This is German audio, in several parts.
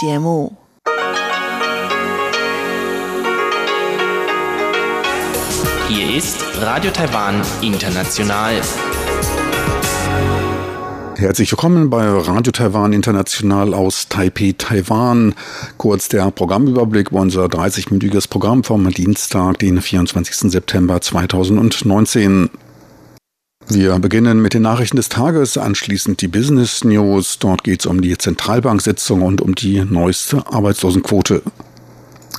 节目。Hier ist Radio Taiwan International. Herzlich willkommen bei Radio Taiwan International aus Taipei, Taiwan. Kurz der Programmüberblick über unser 30-minütiges Programm vom Dienstag, den 24. September 2019. Wir beginnen mit den Nachrichten des Tages, anschließend die Business News. Dort geht es um die Zentralbanksitzung und um die neueste Arbeitslosenquote.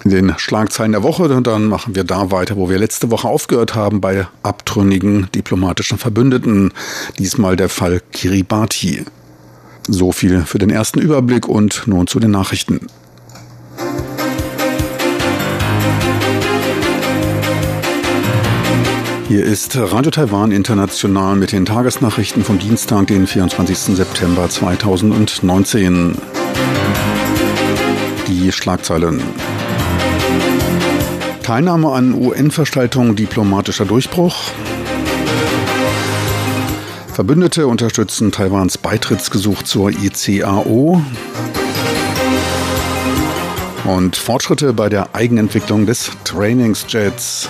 In den Schlagzeilen der Woche, dann machen wir da weiter, wo wir letzte Woche aufgehört haben, bei abtrünnigen diplomatischen Verbündeten. Diesmal der Fall Kiribati. So viel für den ersten Überblick und nun zu den Nachrichten. Hier ist Radio Taiwan International mit den Tagesnachrichten vom Dienstag, den 24. September 2019. Die Schlagzeilen. Teilnahme an UN-Veranstaltungen diplomatischer Durchbruch. Verbündete unterstützen Taiwans Beitrittsgesuch zur ICAO. Und Fortschritte bei der Eigenentwicklung des Trainingsjets.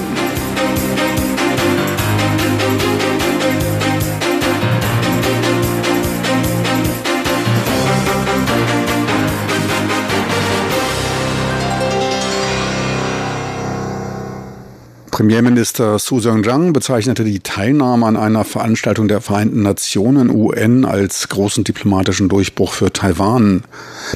Premierminister Su Seung-jang bezeichnete die Teilnahme an einer Veranstaltung der Vereinten Nationen UN als großen diplomatischen Durchbruch für Taiwan.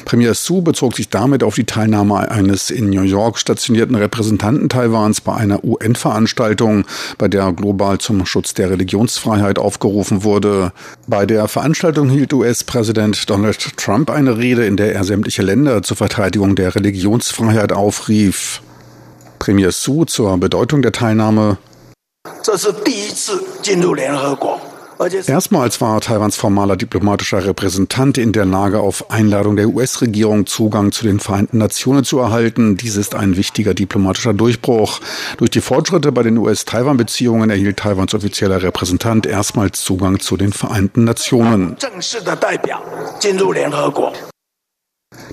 Premier Su bezog sich damit auf die Teilnahme eines in New York stationierten Repräsentanten Taiwans bei einer UN-Veranstaltung, bei der global zum Schutz der Religionsfreiheit aufgerufen wurde. Bei der Veranstaltung hielt US-Präsident Donald Trump eine Rede, in der er sämtliche Länder zur Verteidigung der Religionsfreiheit aufrief. Premier Su zur Bedeutung der Teilnahme. Erstmals war Taiwans formaler diplomatischer Repräsentant in der Lage, auf Einladung der US-Regierung Zugang zu den Vereinten Nationen zu erhalten. Dies ist ein wichtiger diplomatischer Durchbruch. Durch die Fortschritte bei den US-Taiwan-Beziehungen erhielt Taiwans offizieller Repräsentant erstmals Zugang zu den Vereinten Nationen.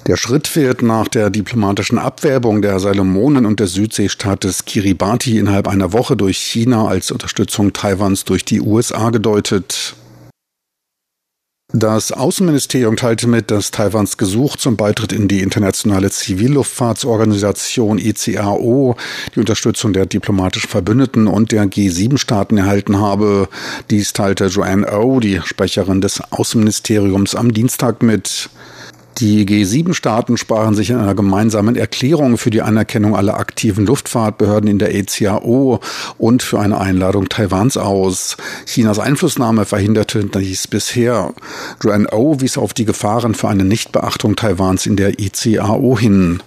Der Schritt wird nach der diplomatischen Abwerbung der Salomonen und des Südseestaates Kiribati innerhalb einer Woche durch China als Unterstützung Taiwans durch die USA gedeutet. Das Außenministerium teilte mit, dass Taiwans Gesuch zum Beitritt in die internationale Zivilluftfahrtsorganisation ICAO die Unterstützung der diplomatischen Verbündeten und der G7-Staaten erhalten habe. Dies teilte Joanne O, die Sprecherin des Außenministeriums, am Dienstag mit. Die G7-Staaten sprachen sich in einer gemeinsamen Erklärung für die Anerkennung aller aktiven Luftfahrtbehörden in der ECAO und für eine Einladung Taiwans aus. Chinas Einflussnahme verhinderte dies bisher. Joanne O wies auf die Gefahren für eine Nichtbeachtung Taiwans in der ECAO hin.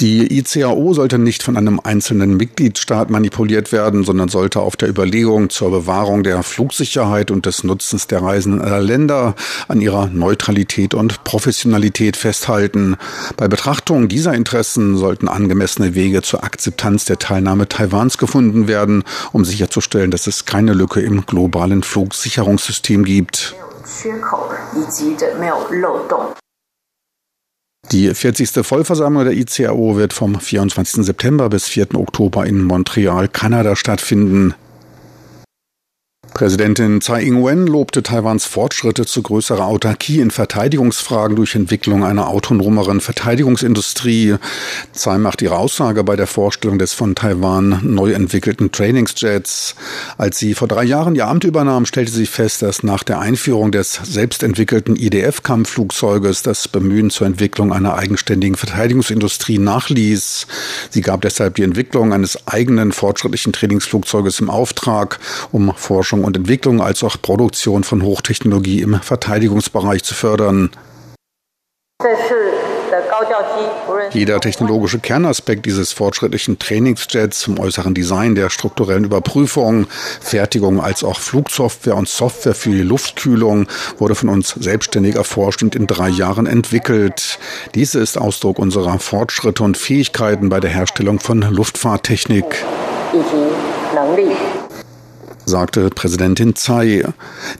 Die ICAO sollte nicht von einem einzelnen Mitgliedstaat manipuliert werden, sondern sollte auf der Überlegung zur Bewahrung der Flugsicherheit und des Nutzens der Reisenden aller Länder an ihrer Neutralität und Professionalität festhalten. Bei Betrachtung dieser Interessen sollten angemessene Wege zur Akzeptanz der Teilnahme Taiwans gefunden werden, um sicherzustellen, dass es keine Lücke im globalen Flugsicherungssystem gibt. Die 40. Vollversammlung der ICAO wird vom 24. September bis 4. Oktober in Montreal, Kanada stattfinden. Präsidentin Tsai Ing-wen lobte Taiwans Fortschritte zu größerer Autarkie in Verteidigungsfragen durch Entwicklung einer autonomeren Verteidigungsindustrie. Tsai macht ihre Aussage bei der Vorstellung des von Taiwan neu entwickelten Trainingsjets. Als sie vor drei Jahren ihr Amt übernahm, stellte sie fest, dass nach der Einführung des selbstentwickelten IDF-Kampfflugzeuges das Bemühen zur Entwicklung einer eigenständigen Verteidigungsindustrie nachließ. Sie gab deshalb die Entwicklung eines eigenen fortschrittlichen Trainingsflugzeuges im Auftrag, um Forschung und Entwicklung als auch Produktion von Hochtechnologie im Verteidigungsbereich zu fördern. Jeder technologische Kernaspekt dieses fortschrittlichen Trainingsjets vom äußeren Design, der strukturellen Überprüfung, Fertigung als auch Flugsoftware und Software für die Luftkühlung wurde von uns selbstständig erforscht und in drei Jahren entwickelt. Dies ist Ausdruck unserer Fortschritte und Fähigkeiten bei der Herstellung von Luftfahrttechnik. Sagte Präsidentin Tsai.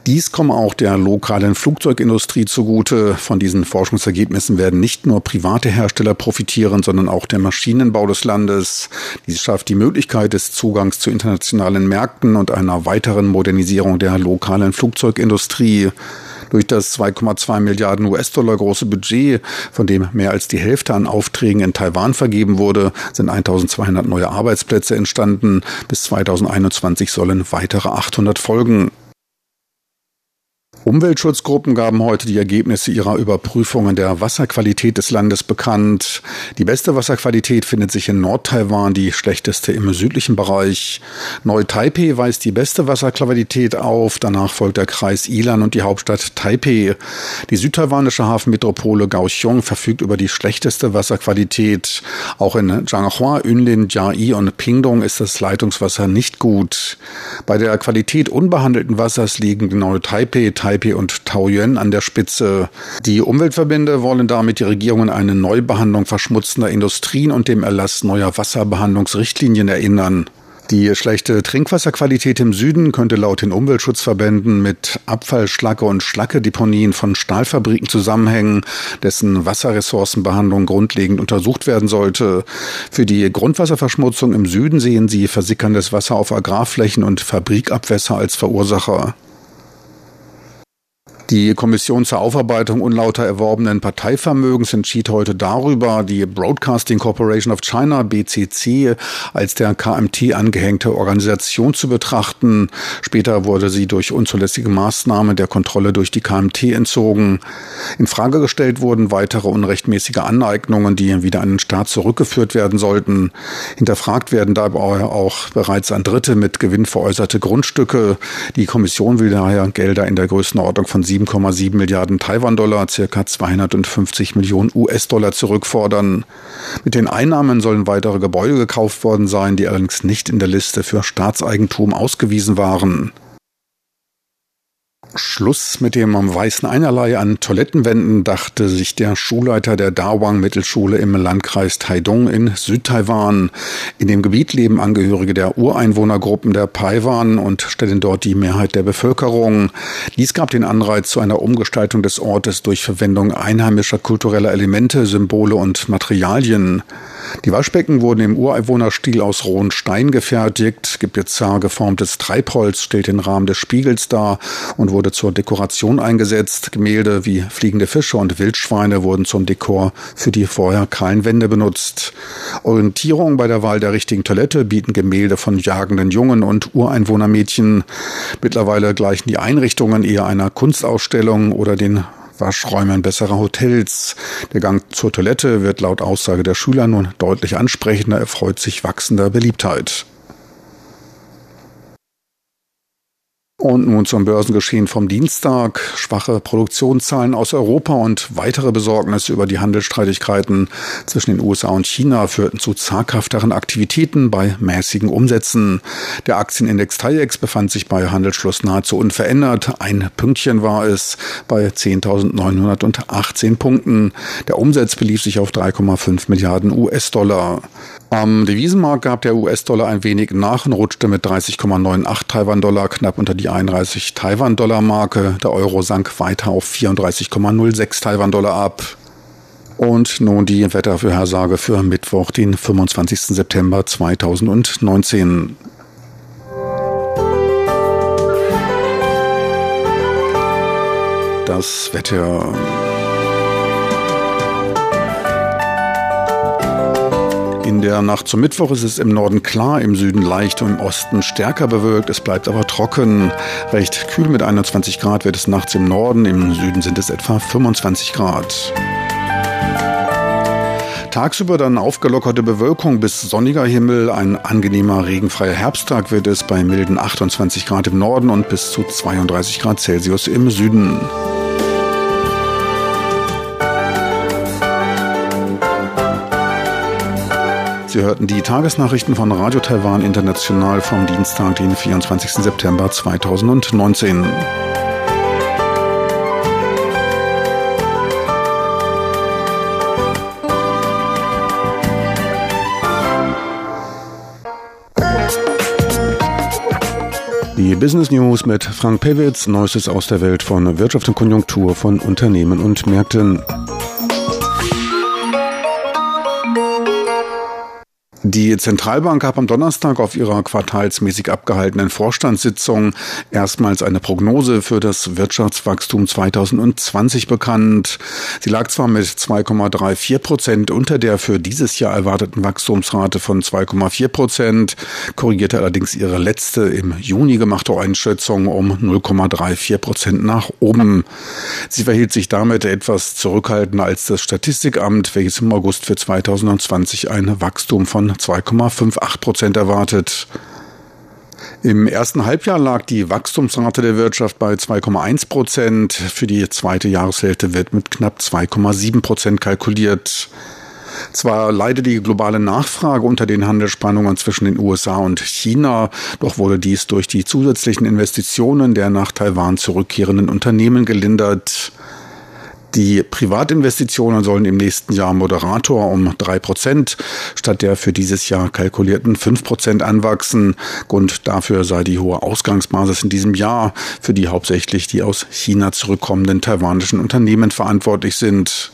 Dies komme auch der lokalen Flugzeugindustrie zugute. Von diesen Forschungsergebnissen werden nicht nur private Hersteller profitieren, sondern auch der Maschinenbau des Landes. Dies schafft die Möglichkeit des Zugangs zu internationalen Märkten und einer weiteren Modernisierung der lokalen Flugzeugindustrie. Durch das 2,2 Milliarden US-Dollar große Budget, von dem mehr als die Hälfte an Aufträgen in Taiwan vergeben wurde, sind 1200 neue Arbeitsplätze entstanden. Bis 2021 sollen weitere 800 folgen. Umweltschutzgruppen gaben heute die Ergebnisse ihrer Überprüfungen der Wasserqualität des Landes bekannt. Die beste Wasserqualität findet sich in Nord-Taiwan, die schlechteste im südlichen Bereich. Neu-Taipei weist die beste Wasserqualität auf. Danach folgt der Kreis Ilan und die Hauptstadt Taipei. Die südtaiwanische Hafenmetropole Kaohsiung verfügt über die schlechteste Wasserqualität. Auch in Zhanghua, Yunlin, Jiayi und Pingdong ist das Leitungswasser nicht gut. Bei der Qualität unbehandelten Wassers liegen Neu-Taipei, Taipei und Taoyuan an der Spitze. Die Umweltverbände wollen damit die Regierung an eine Neubehandlung verschmutzender Industrien und dem Erlass neuer Wasserbehandlungsrichtlinien erinnern. Die schlechte Trinkwasserqualität im Süden könnte laut den Umweltschutzverbänden mit Abfallschlacke und Schlackedeponien von Stahlfabriken zusammenhängen, dessen Wasserressourcenbehandlung grundlegend untersucht werden sollte. Für die Grundwasserverschmutzung im Süden sehen sie versickerndes Wasser auf Agrarflächen und Fabrikabwässer als Verursacher. Die Kommission zur Aufarbeitung unlauter erworbenen Parteivermögens entschied heute darüber, die Broadcasting Corporation of China, BCC, als der KMT angehängte Organisation zu betrachten. Später wurde sie durch unzulässige Maßnahmen der Kontrolle durch die KMT entzogen. In Frage gestellt wurden weitere unrechtmäßige Aneignungen, die wieder an den Staat zurückgeführt werden sollten. Hinterfragt werden dabei auch bereits an Dritte mit Gewinn veräußerte Grundstücke. Die Kommission will daher Gelder in der Größenordnung von 7 7,7 Milliarden Taiwan-Dollar, circa 250 Millionen US-Dollar zurückfordern. Mit den Einnahmen sollen weitere Gebäude gekauft worden sein, die allerdings nicht in der Liste für Staatseigentum ausgewiesen waren. Schluss mit dem weißen Einerlei an Toilettenwänden, dachte sich der Schulleiter der Dawang Mittelschule im Landkreis Taidong in Südtaiwan. In dem Gebiet leben Angehörige der Ureinwohnergruppen der Paiwan und stellen dort die Mehrheit der Bevölkerung. Dies gab den Anreiz zu einer Umgestaltung des Ortes durch Verwendung einheimischer kultureller Elemente, Symbole und Materialien. Die Waschbecken wurden im Ureinwohnerstil aus rohen Stein gefertigt. Gebizar geformtes Treibholz stellt den Rahmen des Spiegels dar und wurde zur Dekoration eingesetzt. Gemälde wie fliegende Fische und Wildschweine wurden zum Dekor für die vorher kahlen Wände benutzt. Orientierung bei der Wahl der richtigen Toilette bieten Gemälde von jagenden Jungen und Ureinwohnermädchen. Mittlerweile gleichen die Einrichtungen eher einer Kunstausstellung oder den Waschräumen besserer Hotels. Der Gang zur Toilette wird laut Aussage der Schüler nun deutlich ansprechender, erfreut sich wachsender Beliebtheit. Und nun zum Börsengeschehen vom Dienstag. Schwache Produktionszahlen aus Europa und weitere Besorgnisse über die Handelsstreitigkeiten zwischen den USA und China führten zu zaghafteren Aktivitäten bei mäßigen Umsätzen. Der Aktienindex TAIEX befand sich bei Handelsschluss nahezu unverändert. Ein Pünktchen war es bei 10.918 Punkten. Der Umsatz belief sich auf 3,5 Milliarden US-Dollar. Am Devisenmarkt gab der US-Dollar ein wenig nach und rutschte mit 30,98 Taiwan-Dollar knapp unter die 31 Taiwan-Dollar-Marke. Der Euro sank weiter auf 34,06 Taiwan-Dollar ab. Und nun die Wettervorhersage für Mittwoch, den 25. September 2019. Das Wetter In der Nacht zum Mittwoch ist es im Norden klar, im Süden leicht und im Osten stärker bewölkt. Es bleibt aber trocken. Recht kühl mit 21 Grad wird es nachts im Norden, im Süden sind es etwa 25 Grad. Tagsüber dann aufgelockerte Bewölkung bis sonniger Himmel. Ein angenehmer regenfreier Herbsttag wird es bei milden 28 Grad im Norden und bis zu 32 Grad Celsius im Süden. Sie hörten die Tagesnachrichten von Radio Taiwan International vom Dienstag, den 24. September 2019. Die Business News mit Frank Pewitz, Neuestes aus der Welt von Wirtschaft und Konjunktur von Unternehmen und Märkten. Die Zentralbank hat am Donnerstag auf ihrer quartalsmäßig abgehaltenen Vorstandssitzung erstmals eine Prognose für das Wirtschaftswachstum 2020 bekannt. Sie lag zwar mit 2,34 Prozent unter der für dieses Jahr erwarteten Wachstumsrate von 2,4 Prozent, korrigierte allerdings ihre letzte im Juni gemachte Einschätzung um 0,34 Prozent nach oben. Sie verhielt sich damit etwas zurückhaltender als das Statistikamt, welches im August für 2020 ein Wachstum von 2,58 Prozent erwartet. Im ersten Halbjahr lag die Wachstumsrate der Wirtschaft bei 2,1 Prozent. Für die zweite Jahreshälfte wird mit knapp 2,7 Prozent kalkuliert. Zwar leidet die globale Nachfrage unter den Handelsspannungen zwischen den USA und China, doch wurde dies durch die zusätzlichen Investitionen der nach Taiwan zurückkehrenden Unternehmen gelindert. Die Privatinvestitionen sollen im nächsten Jahr Moderator um drei Prozent statt der für dieses Jahr kalkulierten fünf Prozent anwachsen. Grund dafür sei die hohe Ausgangsbasis in diesem Jahr, für die hauptsächlich die aus China zurückkommenden taiwanischen Unternehmen verantwortlich sind.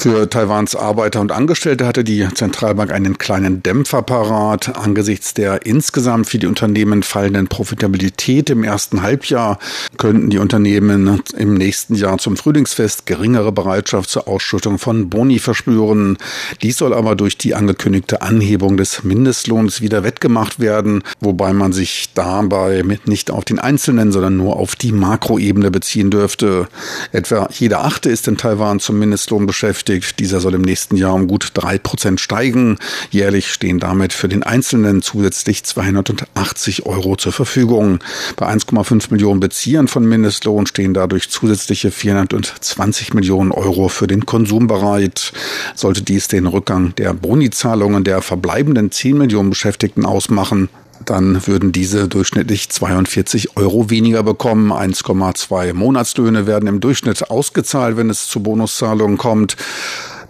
Für Taiwans Arbeiter und Angestellte hatte die Zentralbank einen kleinen Dämpfer parat. Angesichts der insgesamt für die Unternehmen fallenden Profitabilität im ersten Halbjahr könnten die Unternehmen im nächsten Jahr zum Frühlingsfest geringere Bereitschaft zur Ausschüttung von Boni verspüren. Dies soll aber durch die angekündigte Anhebung des Mindestlohns wieder wettgemacht werden, wobei man sich dabei nicht auf den einzelnen, sondern nur auf die Makroebene beziehen dürfte. Etwa jeder Achte ist in Taiwan zum Mindestlohn beschäftigt beschäftigt. Dieser soll im nächsten Jahr um gut drei Prozent steigen. Jährlich stehen damit für den Einzelnen zusätzlich 280 Euro zur Verfügung. Bei 1,5 Millionen Beziehern von Mindestlohn stehen dadurch zusätzliche 420 Millionen Euro für den Konsum bereit. Sollte dies den Rückgang der Bonizahlungen der verbleibenden 10 Millionen Beschäftigten ausmachen, dann würden diese durchschnittlich 42 Euro weniger bekommen. 1,2 Monatslöhne werden im Durchschnitt ausgezahlt, wenn es zu Bonuszahlungen kommt.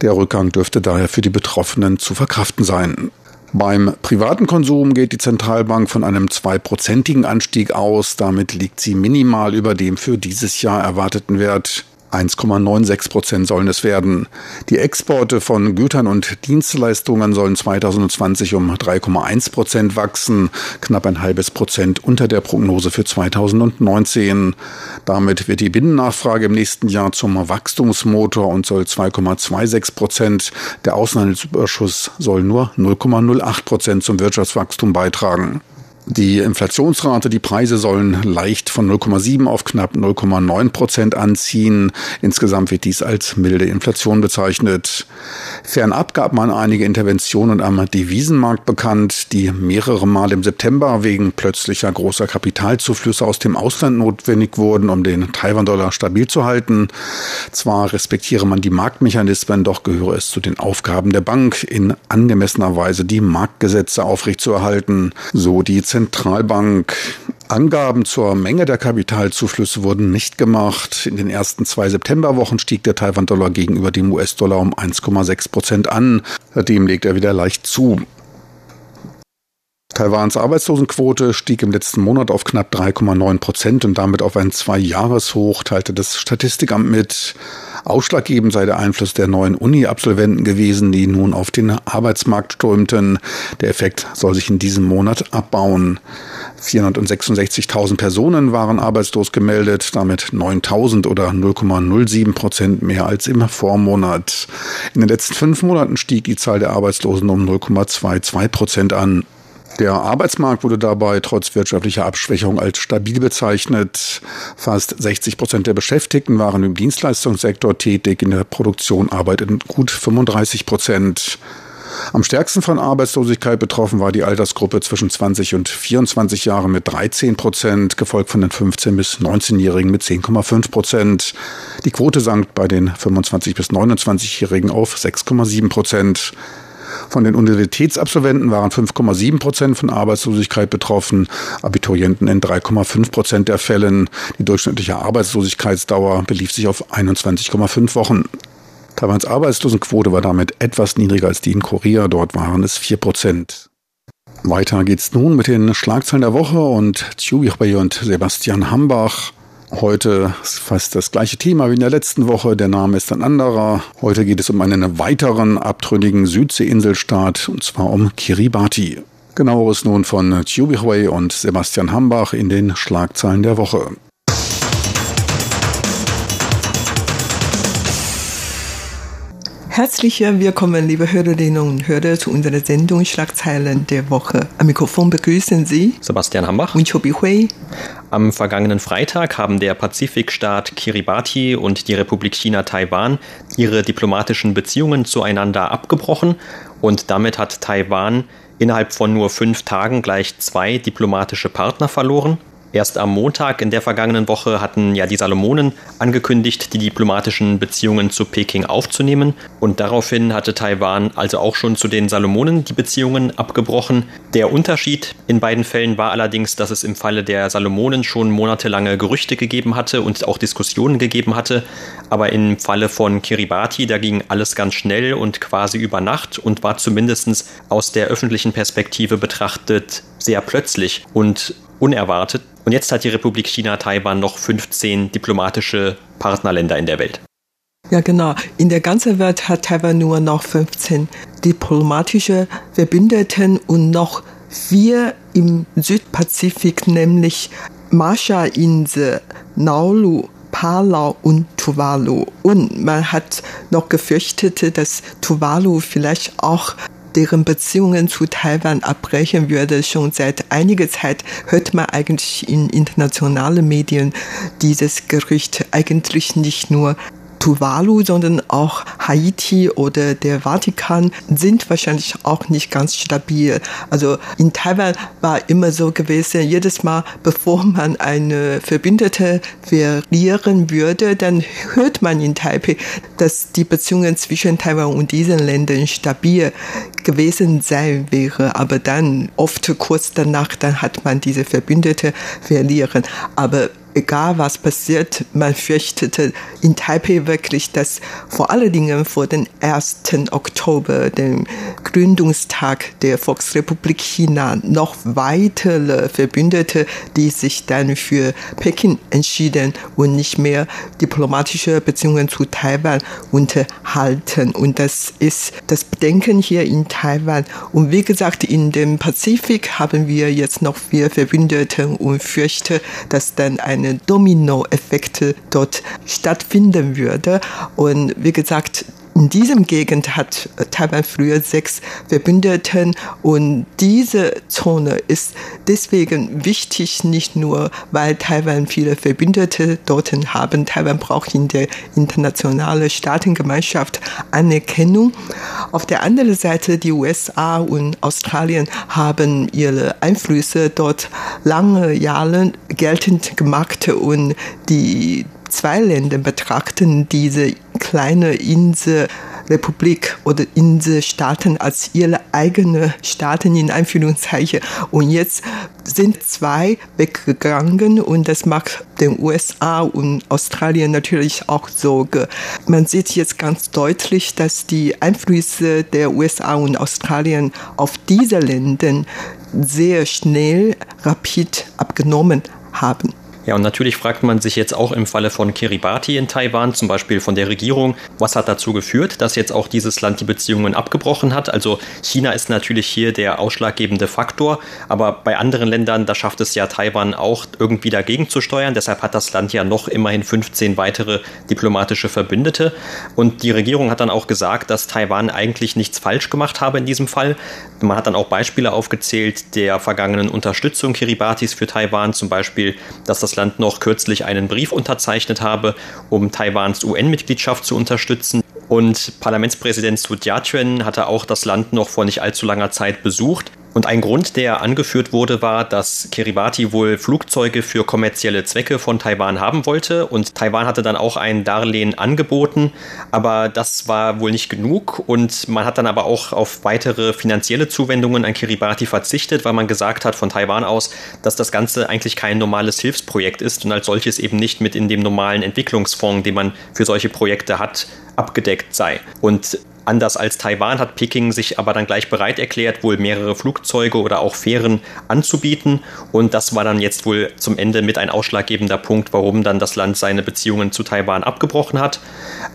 Der Rückgang dürfte daher für die Betroffenen zu verkraften sein. Beim privaten Konsum geht die Zentralbank von einem zweiprozentigen Anstieg aus. Damit liegt sie minimal über dem für dieses Jahr erwarteten Wert. 1,96 Prozent sollen es werden. Die Exporte von Gütern und Dienstleistungen sollen 2020 um 3,1 Prozent wachsen, knapp ein halbes Prozent unter der Prognose für 2019. Damit wird die Binnennachfrage im nächsten Jahr zum Wachstumsmotor und soll 2,26 Prozent. Der Außenhandelsüberschuss soll nur 0,08 Prozent zum Wirtschaftswachstum beitragen. Die Inflationsrate, die Preise sollen leicht von 0,7 auf knapp 0,9 Prozent anziehen. Insgesamt wird dies als milde Inflation bezeichnet. Fernab gab man einige Interventionen am Devisenmarkt bekannt, die mehrere Mal im September wegen plötzlicher großer Kapitalzuflüsse aus dem Ausland notwendig wurden, um den Taiwan-Dollar stabil zu halten. Zwar respektiere man die Marktmechanismen, doch gehöre es zu den Aufgaben der Bank, in angemessener Weise die Marktgesetze aufrechtzuerhalten, so die Zentralbank. Angaben zur Menge der Kapitalzuflüsse wurden nicht gemacht. In den ersten zwei Septemberwochen stieg der Taiwan-Dollar gegenüber dem US-Dollar um 1,6 Prozent an. Seitdem legt er wieder leicht zu. Taiwans Arbeitslosenquote stieg im letzten Monat auf knapp 3,9 Prozent und damit auf ein Zwei-Jahres-Hoch, teilte das Statistikamt mit. Ausschlaggebend sei der Einfluss der neuen Uni-Absolventen gewesen, die nun auf den Arbeitsmarkt strömten. Der Effekt soll sich in diesem Monat abbauen. 466.000 Personen waren arbeitslos gemeldet, damit 9.000 oder 0,07 Prozent mehr als im Vormonat. In den letzten fünf Monaten stieg die Zahl der Arbeitslosen um 0,22 Prozent an. Der Arbeitsmarkt wurde dabei trotz wirtschaftlicher Abschwächung als stabil bezeichnet. Fast 60 Prozent der Beschäftigten waren im Dienstleistungssektor tätig, in der Produktion arbeiteten gut 35 Prozent. Am stärksten von Arbeitslosigkeit betroffen war die Altersgruppe zwischen 20 und 24 Jahren mit 13 Prozent, gefolgt von den 15 bis 19-Jährigen mit 10,5 Prozent. Die Quote sank bei den 25 bis 29-Jährigen auf 6,7 Prozent. Von den Universitätsabsolventen waren 5,7 Prozent von Arbeitslosigkeit betroffen, Abiturienten in 3,5 Prozent der Fällen. Die durchschnittliche Arbeitslosigkeitsdauer belief sich auf 21,5 Wochen. Taiwans Arbeitslosenquote war damit etwas niedriger als die in Korea, dort waren es 4 Prozent. Weiter geht's nun mit den Schlagzeilen der Woche und Tschubichbey und Sebastian Hambach. Heute ist fast das gleiche Thema wie in der letzten Woche. Der Name ist ein anderer. Heute geht es um einen weiteren abtrünnigen Südseeinselstaat und zwar um Kiribati. Genaueres nun von Tschubichway und Sebastian Hambach in den Schlagzeilen der Woche. Herzlich willkommen, liebe Hörerinnen und Hörer, zu unserer Sendung Schlagzeilen der Woche. Am Mikrofon begrüßen Sie Sebastian Hambach und Chobi Hui. Am vergangenen Freitag haben der Pazifikstaat Kiribati und die Republik China Taiwan ihre diplomatischen Beziehungen zueinander abgebrochen und damit hat Taiwan innerhalb von nur fünf Tagen gleich zwei diplomatische Partner verloren. Erst am Montag in der vergangenen Woche hatten ja die Salomonen angekündigt, die diplomatischen Beziehungen zu Peking aufzunehmen. Und daraufhin hatte Taiwan also auch schon zu den Salomonen die Beziehungen abgebrochen. Der Unterschied in beiden Fällen war allerdings, dass es im Falle der Salomonen schon monatelange Gerüchte gegeben hatte und auch Diskussionen gegeben hatte. Aber im Falle von Kiribati, da ging alles ganz schnell und quasi über Nacht und war zumindest aus der öffentlichen Perspektive betrachtet sehr plötzlich und unerwartet. Und jetzt hat die Republik China Taiwan noch 15 diplomatische Partnerländer in der Welt. Ja, genau. In der ganzen Welt hat Taiwan nur noch 15 diplomatische Verbündeten und noch vier im Südpazifik, nämlich Marshall-Insel, Nauru, Palau und Tuvalu. Und man hat noch gefürchtet, dass Tuvalu vielleicht auch deren Beziehungen zu Taiwan abbrechen würde. Schon seit einiger Zeit hört man eigentlich in internationalen Medien dieses Gerücht eigentlich nicht nur Tuvalu, sondern auch Haiti oder der Vatikan sind wahrscheinlich auch nicht ganz stabil. Also in Taiwan war immer so gewesen, jedes Mal, bevor man eine Verbündete verlieren würde, dann hört man in Taipei, dass die Beziehungen zwischen Taiwan und diesen Ländern stabil gewesen sein wäre. Aber dann oft kurz danach, dann hat man diese Verbündete verlieren. Aber egal was passiert, man fürchtete in Taipei wirklich, dass vor allen Dingen vor dem 1. Oktober, dem Gründungstag der Volksrepublik China, noch weitere Verbündete, die sich dann für Peking entschieden und nicht mehr diplomatische Beziehungen zu Taiwan unterhalten. Und das ist das Bedenken hier in Taiwan. Und wie gesagt, in dem Pazifik haben wir jetzt noch vier Verbündete und fürchte, dass dann eine eine Dominoeffekte dort stattfinden würde. Und wie gesagt, in diesem Gegend hat Taiwan früher sechs Verbündeten und diese Zone ist deswegen wichtig, nicht nur, weil Taiwan viele Verbündete dort haben. Taiwan braucht in der internationalen Staatengemeinschaft Anerkennung. Auf der anderen Seite, die USA und Australien haben ihre Einflüsse dort lange Jahre geltend gemacht und die zwei Länder betrachten diese kleine Inselrepublik oder Inselstaaten als ihre eigene Staaten in Anführungszeichen. Und jetzt sind zwei weggegangen und das macht den USA und Australien natürlich auch Sorge. Man sieht jetzt ganz deutlich, dass die Einflüsse der USA und Australien auf diese Länder sehr schnell, rapid abgenommen haben. Ja, und natürlich fragt man sich jetzt auch im Falle von Kiribati in Taiwan, zum Beispiel von der Regierung, was hat dazu geführt, dass jetzt auch dieses Land die Beziehungen abgebrochen hat. Also China ist natürlich hier der ausschlaggebende Faktor, aber bei anderen Ländern, da schafft es ja Taiwan auch irgendwie dagegen zu steuern. Deshalb hat das Land ja noch immerhin 15 weitere diplomatische Verbündete. Und die Regierung hat dann auch gesagt, dass Taiwan eigentlich nichts falsch gemacht habe in diesem Fall. Man hat dann auch Beispiele aufgezählt der vergangenen Unterstützung Kiribatis für Taiwan, zum Beispiel, dass das Land noch kürzlich einen Brief unterzeichnet habe, um Taiwans UN-Mitgliedschaft zu unterstützen. Und Parlamentspräsident Su Jia-chuen hatte auch das Land noch vor nicht allzu langer Zeit besucht. Und ein Grund, der angeführt wurde, war, dass Kiribati wohl Flugzeuge für kommerzielle Zwecke von Taiwan haben wollte. Und Taiwan hatte dann auch ein Darlehen angeboten. Aber das war wohl nicht genug. Und man hat dann aber auch auf weitere finanzielle Zuwendungen an Kiribati verzichtet, weil man gesagt hat von Taiwan aus, dass das Ganze eigentlich kein normales Hilfsprojekt ist und als solches eben nicht mit in dem normalen Entwicklungsfonds, den man für solche Projekte hat, abgedeckt sei. Und Anders als Taiwan hat Peking sich aber dann gleich bereit erklärt, wohl mehrere Flugzeuge oder auch Fähren anzubieten. Und das war dann jetzt wohl zum Ende mit ein ausschlaggebender Punkt, warum dann das Land seine Beziehungen zu Taiwan abgebrochen hat.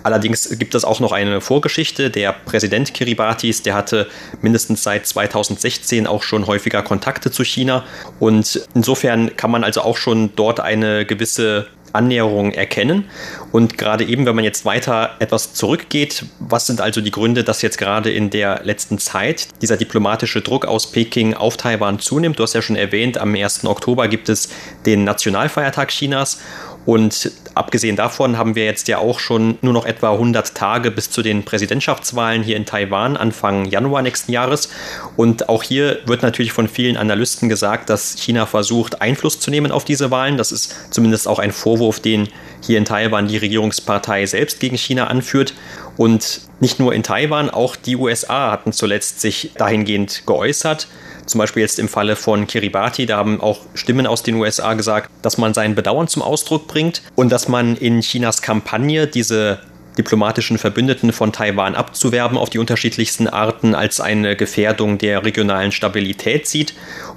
Allerdings gibt es auch noch eine Vorgeschichte. Der Präsident Kiribatis, der hatte mindestens seit 2016 auch schon häufiger Kontakte zu China. Und insofern kann man also auch schon dort eine gewisse Annäherung erkennen. Und gerade eben, wenn man jetzt weiter etwas zurückgeht, was sind also die Gründe, dass jetzt gerade in der letzten Zeit dieser diplomatische Druck aus Peking auf Taiwan zunimmt? Du hast ja schon erwähnt, am 1. Oktober gibt es den Nationalfeiertag Chinas. Und abgesehen davon haben wir jetzt ja auch schon nur noch etwa 100 Tage bis zu den Präsidentschaftswahlen hier in Taiwan Anfang Januar nächsten Jahres. Und auch hier wird natürlich von vielen Analysten gesagt, dass China versucht, Einfluss zu nehmen auf diese Wahlen. Das ist zumindest auch ein Vorwurf, den hier in Taiwan die Regierungspartei selbst gegen China anführt. Und nicht nur in Taiwan, auch die USA hatten zuletzt sich dahingehend geäußert. Zum Beispiel jetzt im Falle von Kiribati, da haben auch Stimmen aus den USA gesagt, dass man sein Bedauern zum Ausdruck bringt und dass man in Chinas Kampagne diese diplomatischen Verbündeten von Taiwan abzuwerben auf die unterschiedlichsten Arten als eine Gefährdung der regionalen Stabilität sieht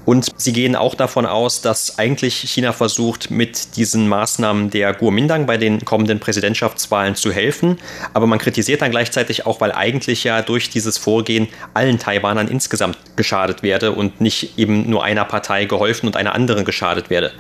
und sie gehen auch davon aus, dass eigentlich China versucht, mit diesen Maßnahmen der Kuomintang bei den kommenden Präsidentschaftswahlen zu helfen. Aber man kritisiert dann gleichzeitig auch, weil eigentlich ja durch dieses Vorgehen allen Taiwanern insgesamt geschadet werde und nicht eben nur einer Partei geholfen und einer anderen geschadet werde.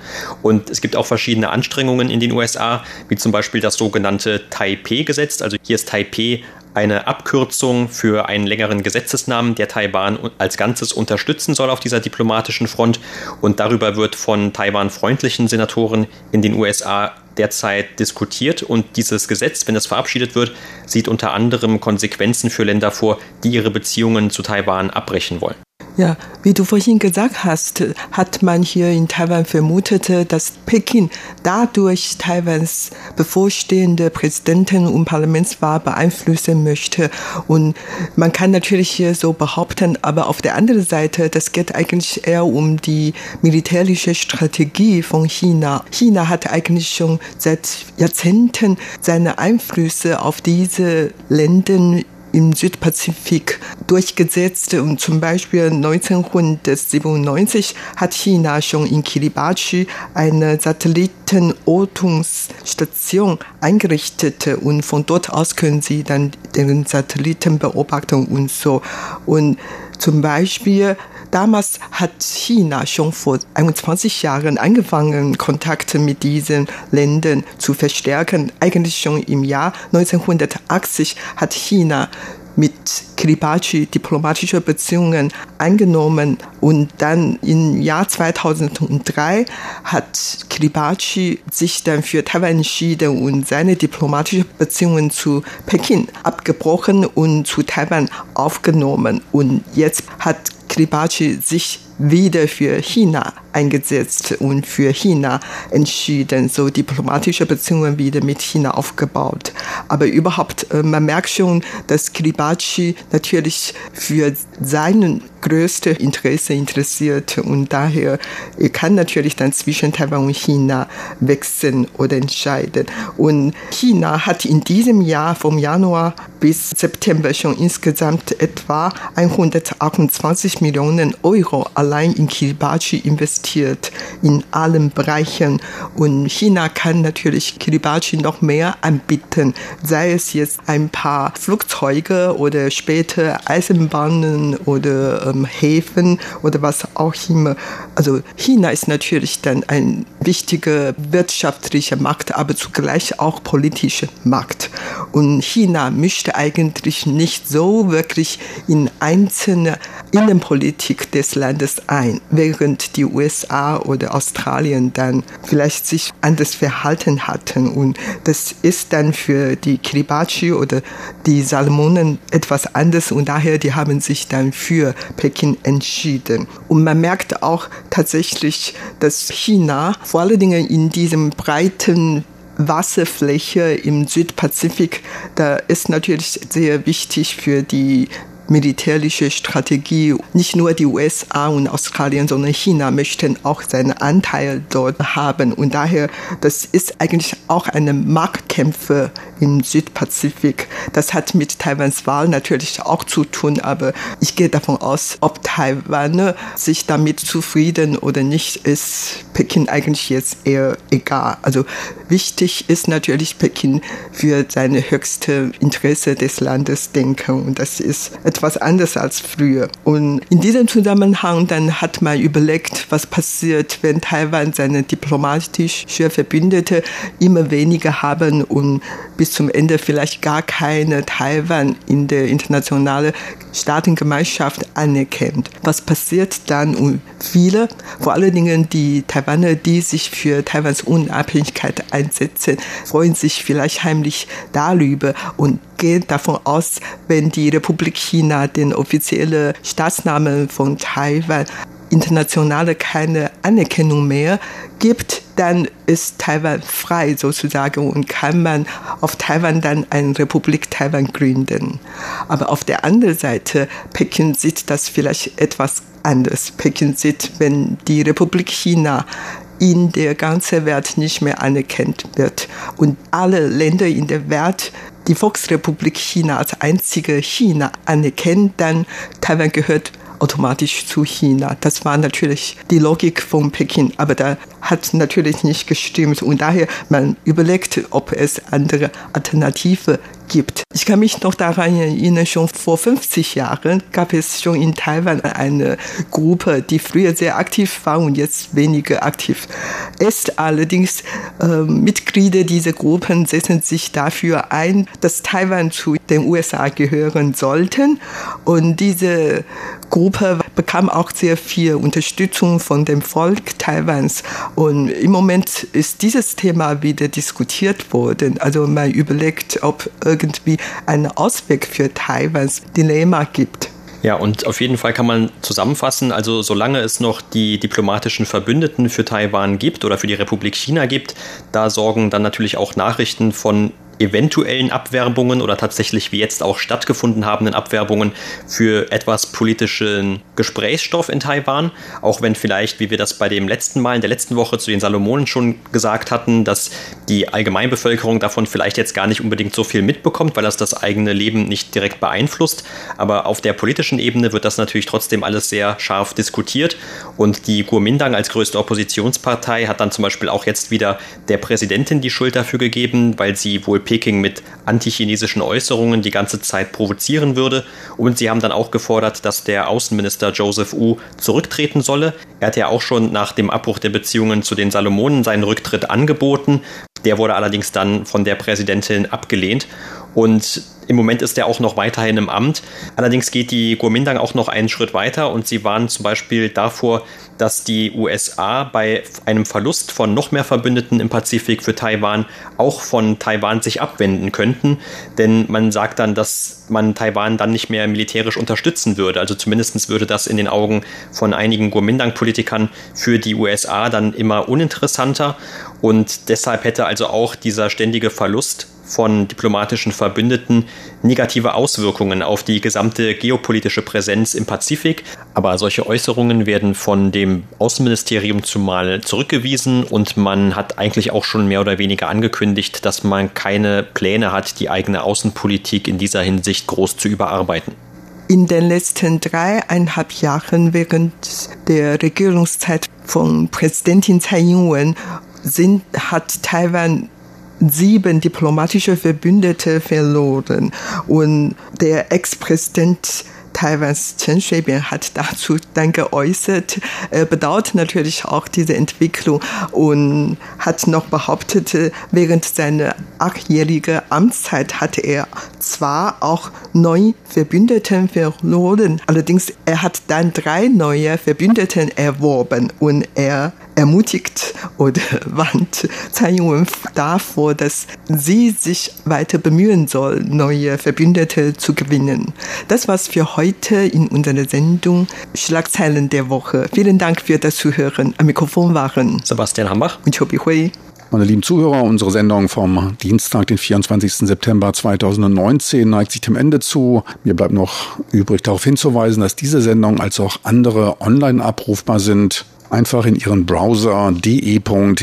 Und es gibt auch verschiedene Anstrengungen in den USA, wie zum Beispiel das sogenannte Taipei-Gesetz. Also hier ist Taipei eine Abkürzung für einen längeren Gesetzesnamen, der Taiwan als Ganzes unterstützen soll auf dieser diplomatischen Front. Und darüber wird von Taiwan-freundlichen Senatoren in den USA derzeit diskutiert. Und dieses Gesetz, wenn es verabschiedet wird, sieht unter anderem Konsequenzen für Länder vor, die ihre Beziehungen zu Taiwan abbrechen wollen. Ja, wie du vorhin gesagt hast, hat man hier in Taiwan vermutet, dass Peking dadurch Taiwans bevorstehende Präsidenten- und Parlamentswahl beeinflussen möchte. Und man kann natürlich hier so behaupten, aber auf der anderen Seite, das geht eigentlich eher um die militärische Strategie von China. China hat eigentlich schon seit Jahrzehnten seine Einflüsse auf diese Länder im Südpazifik durchgesetzt. Und zum Beispiel 1997 hat China schon in Kiribati eine Satellitenortungsstation eingerichtet und von dort aus können sie dann den Satelliten beobachten und so. Und zum Beispiel Damals hat China schon vor 21 Jahren angefangen, Kontakte mit diesen Ländern zu verstärken. Eigentlich schon im Jahr 1980 hat China mit Kiribati diplomatische Beziehungen eingenommen und dann im Jahr 2003 hat Kiribati sich dann für Taiwan entschieden und seine diplomatischen Beziehungen zu Peking abgebrochen und zu Taiwan aufgenommen und jetzt hat Kiribati sich wieder für China eingesetzt und für China entschieden, so diplomatische Beziehungen wieder mit China aufgebaut. Aber überhaupt, äh, man merkt schon, dass Kiribati natürlich für seinen größte Interesse interessiert und daher kann natürlich dann zwischen Taiwan und China wechseln oder entscheiden. Und China hat in diesem Jahr vom Januar bis September schon insgesamt etwa 128 Millionen Euro allein in Kiribati investiert in allen Bereichen und China kann natürlich Kiribati noch mehr anbieten, sei es jetzt ein paar Flugzeuge oder später Eisenbahnen oder ähm, Häfen oder was auch immer. Also China ist natürlich dann ein wichtiger wirtschaftlicher Markt, aber zugleich auch politischer Markt. Und China mischt eigentlich nicht so wirklich in einzelne Innenpolitik des Landes ein, während die USA oder Australien dann vielleicht sich anders verhalten hatten. Und das ist dann für die Kiribati oder die Salomonen etwas anders und daher die haben sich dann für Peking entschieden. Und man merkt auch tatsächlich, dass China vor allen Dingen in diesem breiten Wasserfläche im Südpazifik, da ist natürlich sehr wichtig für die militärische Strategie. Nicht nur die USA und Australien, sondern China möchten auch seinen Anteil dort haben. Und daher, das ist eigentlich auch eine Marktkämpfe im Südpazifik. Das hat mit Taiwans Wahl natürlich auch zu tun, aber ich gehe davon aus, ob Taiwan sich damit zufrieden oder nicht, ist Peking eigentlich jetzt eher egal. Also wichtig ist natürlich Peking für seine höchste Interesse des Landes denken und das ist etwas anderes als früher. Und in diesem Zusammenhang dann hat man überlegt, was passiert, wenn Taiwan seine diplomatische Verbündete immer weniger haben und bis zum Ende vielleicht gar keine Taiwan in der internationalen Staatengemeinschaft anerkennt. Was passiert dann? Und viele, vor allen Dingen die Taiwaner, die sich für Taiwans Unabhängigkeit einsetzen, freuen sich vielleicht heimlich darüber und gehen davon aus, wenn die Republik China den offiziellen Staatsnamen von Taiwan internationale keine Anerkennung mehr gibt, dann ist Taiwan frei sozusagen und kann man auf Taiwan dann eine Republik Taiwan gründen. Aber auf der anderen Seite, Peking sieht das vielleicht etwas anders. Peking sieht, wenn die Republik China in der ganzen Welt nicht mehr anerkannt wird und alle Länder in der Welt die Volksrepublik China als einzige China anerkennen, dann Taiwan gehört automatisch zu China. Das war natürlich die Logik von Peking, aber da hat natürlich nicht gestimmt und daher man überlegt, ob es andere Alternative gibt. Ich kann mich noch daran erinnern, schon vor 50 Jahren gab es schon in Taiwan eine Gruppe, die früher sehr aktiv war und jetzt weniger aktiv ist. Allerdings äh, Mitglieder dieser Gruppen setzen sich dafür ein, dass Taiwan zu den USA gehören sollten. Und diese Gruppe bekam auch sehr viel Unterstützung von dem Volk Taiwans. Und im Moment ist dieses Thema wieder diskutiert worden. Also man überlegt, ob irgendwie einen Ausweg für Taiwans Dilemma gibt. Ja, und auf jeden Fall kann man zusammenfassen, also solange es noch die diplomatischen Verbündeten für Taiwan gibt oder für die Republik China gibt, da sorgen dann natürlich auch Nachrichten von eventuellen Abwerbungen oder tatsächlich wie jetzt auch stattgefunden habenden Abwerbungen für etwas politischen Gesprächsstoff in Taiwan. Auch wenn vielleicht, wie wir das bei dem letzten Mal in der letzten Woche zu den Salomonen schon gesagt hatten, dass die Allgemeinbevölkerung davon vielleicht jetzt gar nicht unbedingt so viel mitbekommt, weil das das eigene Leben nicht direkt beeinflusst. Aber auf der politischen Ebene wird das natürlich trotzdem alles sehr scharf diskutiert. Und die Kuomintang als größte Oppositionspartei hat dann zum Beispiel auch jetzt wieder der Präsidentin die Schuld dafür gegeben, weil sie wohl Peking mit antichinesischen Äußerungen die ganze Zeit provozieren würde. Und sie haben dann auch gefordert, dass der Außenminister Joseph Wu zurücktreten solle. Er hat ja auch schon nach dem Abbruch der Beziehungen zu den Salomonen seinen Rücktritt angeboten. Der wurde allerdings dann von der Präsidentin abgelehnt. Und im Moment ist er auch noch weiterhin im Amt. Allerdings geht die Kuomintang auch noch einen Schritt weiter und sie warnen zum Beispiel davor, dass die USA bei einem Verlust von noch mehr Verbündeten im Pazifik für Taiwan auch von Taiwan sich abwenden könnten. Denn man sagt dann, dass man Taiwan dann nicht mehr militärisch unterstützen würde. Also zumindest würde das in den Augen von einigen Kuomintang-Politikern für die USA dann immer uninteressanter. Und deshalb hätte also auch dieser ständige Verlust von diplomatischen Verbündeten negative Auswirkungen auf die gesamte geopolitische Präsenz im Pazifik. Aber solche Äußerungen werden von dem Außenministerium zumal zurückgewiesen und man hat eigentlich auch schon mehr oder weniger angekündigt, dass man keine Pläne hat, die eigene Außenpolitik in dieser Hinsicht groß zu überarbeiten. In den letzten dreieinhalb Jahren während der Regierungszeit von Präsidentin Tsai Ing-wen sind, hat Taiwan sieben diplomatische Verbündete verloren. Und der Ex-Präsident Taiwans Chen Shui-bian hat dazu dann geäußert. Er bedauert natürlich auch diese Entwicklung und hat noch behauptet, während seiner achtjährigen Amtszeit hatte er zwar auch neun Verbündeten verloren, allerdings er hat dann drei neue Verbündeten erworben und er ermutigt oder warnt Tsai Ing-wen davor, dass sie sich weiter bemühen soll, neue Verbündete zu gewinnen. Das war's für heute in unserer Sendung Schlagzeilen der Woche. Vielen Dank für das Zuhören. Am Mikrofon waren Sebastian Hambach und Chobi Hui. Meine lieben Zuhörer, unsere Sendung vom Dienstag, den 24. September 2019, neigt sich dem Ende zu. Mir bleibt noch übrig darauf hinzuweisen, dass diese Sendung als auch andere online abrufbar sind. Einfach in Ihren Browser de.rti.org.tv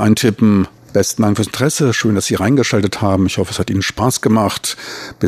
eintippen. Besten Dank fürs Interesse. Schön, dass Sie reingeschaltet haben. Ich hoffe, es hat Ihnen Spaß gemacht. Bis